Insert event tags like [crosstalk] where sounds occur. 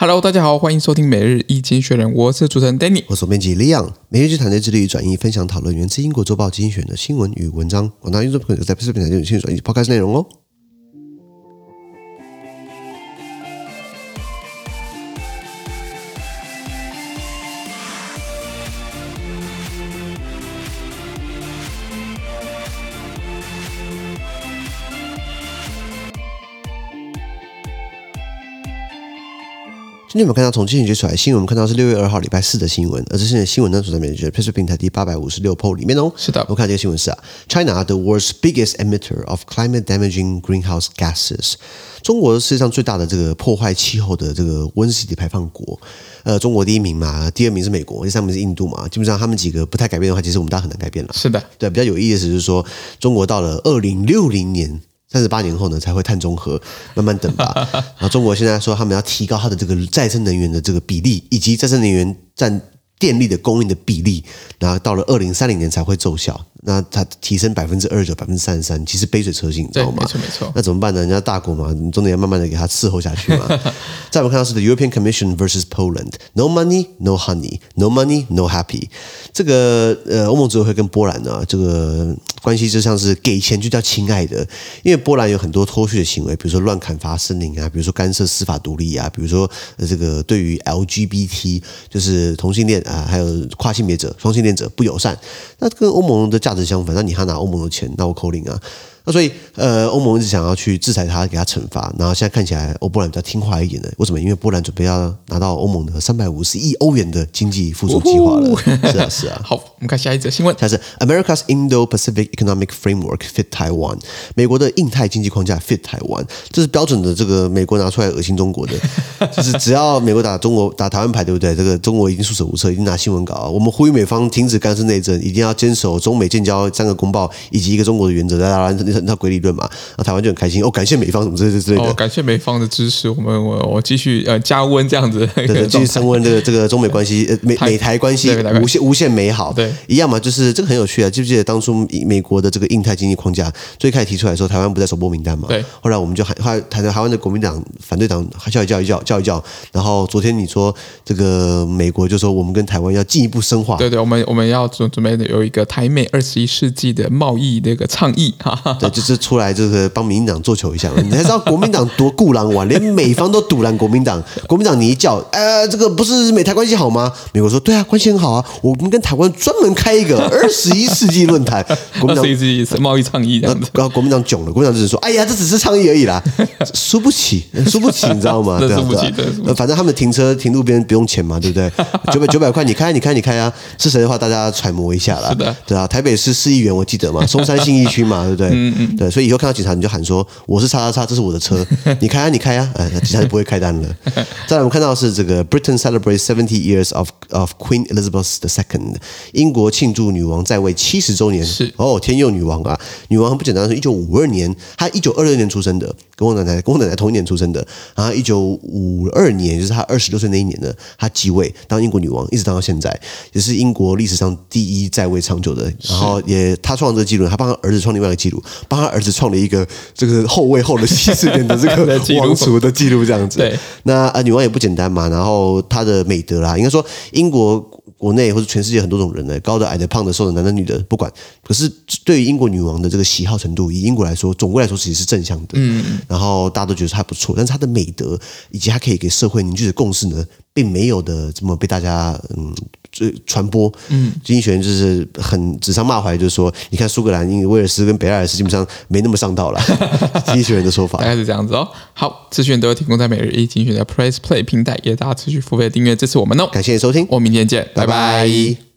Hello，大家好，欢迎收听每日一经济学人，我是主持人 Danny，我是编辑 Leon，每日一团队致力于转译、分享、讨论源自英国周报精选的新闻与文章，广大听众朋友在 PressPlay 平台进行转译 Podcast 内容哦。今天我们看到从精选出来的新闻，我们看到是六月二号礼拜四的新闻，而这些新闻呢，所在美国 PressPlay 平台第八百五十六 PO 里面哦。是的，我看这个新闻是啊，China the world's biggest emitter of climate-damaging greenhouse gases，中国世界上最大的这个破坏气候的这个温室气体排放国。呃，中国第一名嘛，第二名是美国，第三名是印度嘛。基本上他们几个不太改变的话，其实我们大家很难改变了。是的，对，比较有意思的是说，中国到了二零六零年。三十八年后呢，才会碳中和，慢慢等吧。[laughs] 然后中国现在说，他们要提高它的这个再生能源的这个比例，以及再生能源占电力的供应的比例，然后到了二零三零年才会奏效。那它提升百分之二十九、百分之三十三，其实杯水车薪，你知道吗？没错没错。[laughs] 那怎么办呢？人家大国嘛，你总得要慢慢的给他伺候下去嘛。[laughs] 再我们看到是 The European Commission versus Poland，No money, no honey，No money, no happy。这个呃，欧盟执委会跟波兰呢，这个关系就像是给钱就叫亲爱的，因为波兰有很多脱序的行为，比如说乱砍伐森林啊，比如说干涉司法独立啊，比如说这个对于 LGBT 就是同性恋啊，还有跨性别者、双性恋者不友善，那跟欧盟的价值相反，那你还拿欧盟的钱，那我扣零啊。那所以，呃，欧盟一直想要去制裁他，给他惩罚。然后现在看起来，欧波兰比较听话一点的。为什么？因为波兰准备要拿到欧盟的三百五十亿欧元的经济复苏计划了。是啊，是啊。好，我们看下一则新闻。它是 America's Indo-Pacific Economic Framework Fit Taiwan，美国的印太经济框架 Fit Taiwan，这是标准的这个美国拿出来恶心中国的，[laughs] 就是只要美国打中国打台湾牌，对不对？这个中国已经束手无策，已经拿新闻稿。我们呼吁美方停止干涉内政，一定要坚守中美建交三个公报以及一个中国的原则。来来那。那鬼理论嘛，那台湾就很开心哦，感谢美方什么之类之类的。哦，感谢美方的支持，我们我我继续呃加温这样子，对对，继续升温这个这个中美关系呃美美台关系无限无限美好，对，一样嘛，就是这个很有趣啊，记不记得当初美国的这个印太经济框架最开始提出来的时候，台湾不在首播名单嘛？对，后来我们就喊后来台台湾的国民党反对党叫一叫一叫叫一叫，然后昨天你说这个美国就说我们跟台湾要进一步深化，对对，我们我们要准准备有一个台美二十一世纪的贸易那个倡议，哈哈，对，就是出来就是。帮民进党做球一下，你才知道国民党多固狼玩，连美方都赌烂国民党。国民党你一叫，呃，这个不是美台关系好吗？美国说对啊，关系很好啊，我们跟台湾专门开一个二十一世纪论坛。[laughs] 国民党是贸易倡议这样子，然后国民党囧了，国民党只是说，哎呀，这只是倡议而已啦，[laughs] 输不起，输不起，你知道吗？[laughs] 对啊，对啊，反正他们停车停路边不用钱嘛，对不对？九百九百块，你开，你开，你开啊！是谁的话，大家揣摩一下啦。对啊，台北市市议员我记得嘛，松山信义区嘛，对不对？嗯嗯，对，所以以后看到警察。你就喊说我是叉叉叉，这是我的车，你开啊，你开啊，哎，那警察就不会开单了。再来，我们看到是这个 Britain celebrates seventy years of of Queen Elizabeth the Second，英国庆祝女王在位七十周年。是哦，天佑女王啊，女王很不简单，是一九五二年，她一九二六年出生的，跟我奶奶跟我奶奶同一年出生的。然后一九五二年，就是她二十六岁那一年呢，她继位当英国女王，一直当到现在，也是英国历史上第一在位长久的。然后也她创了这个记录，她帮她儿子创另外一个记录，帮她儿子创了一个。这个后位后的七十年的这个 [laughs] 王储的记录这样子，对，那啊女王也不简单嘛，然后她的美德啦，应该说英国国内或者全世界很多种人呢，高的、矮的、胖的、瘦的、男的、女的，不管。可是对于英国女王的这个喜好程度，以英国来说，总归来说其实是正向的。嗯，然后大家都觉得她不错，但是她的美德以及她可以给社会凝聚的共识呢，并没有的这么被大家嗯。传播，嗯，经济学人就是很指桑骂槐，就是说，你看苏格兰、英、威尔斯跟北爱尔斯基本上没那么上道了。[laughs] 经济学人的说法大概是这样子哦。好，资讯都有提供在每日一经济学人的 Press Play 平台，也大家持续付费订阅支持我们哦。感谢收听，我们明天见，拜拜。拜拜。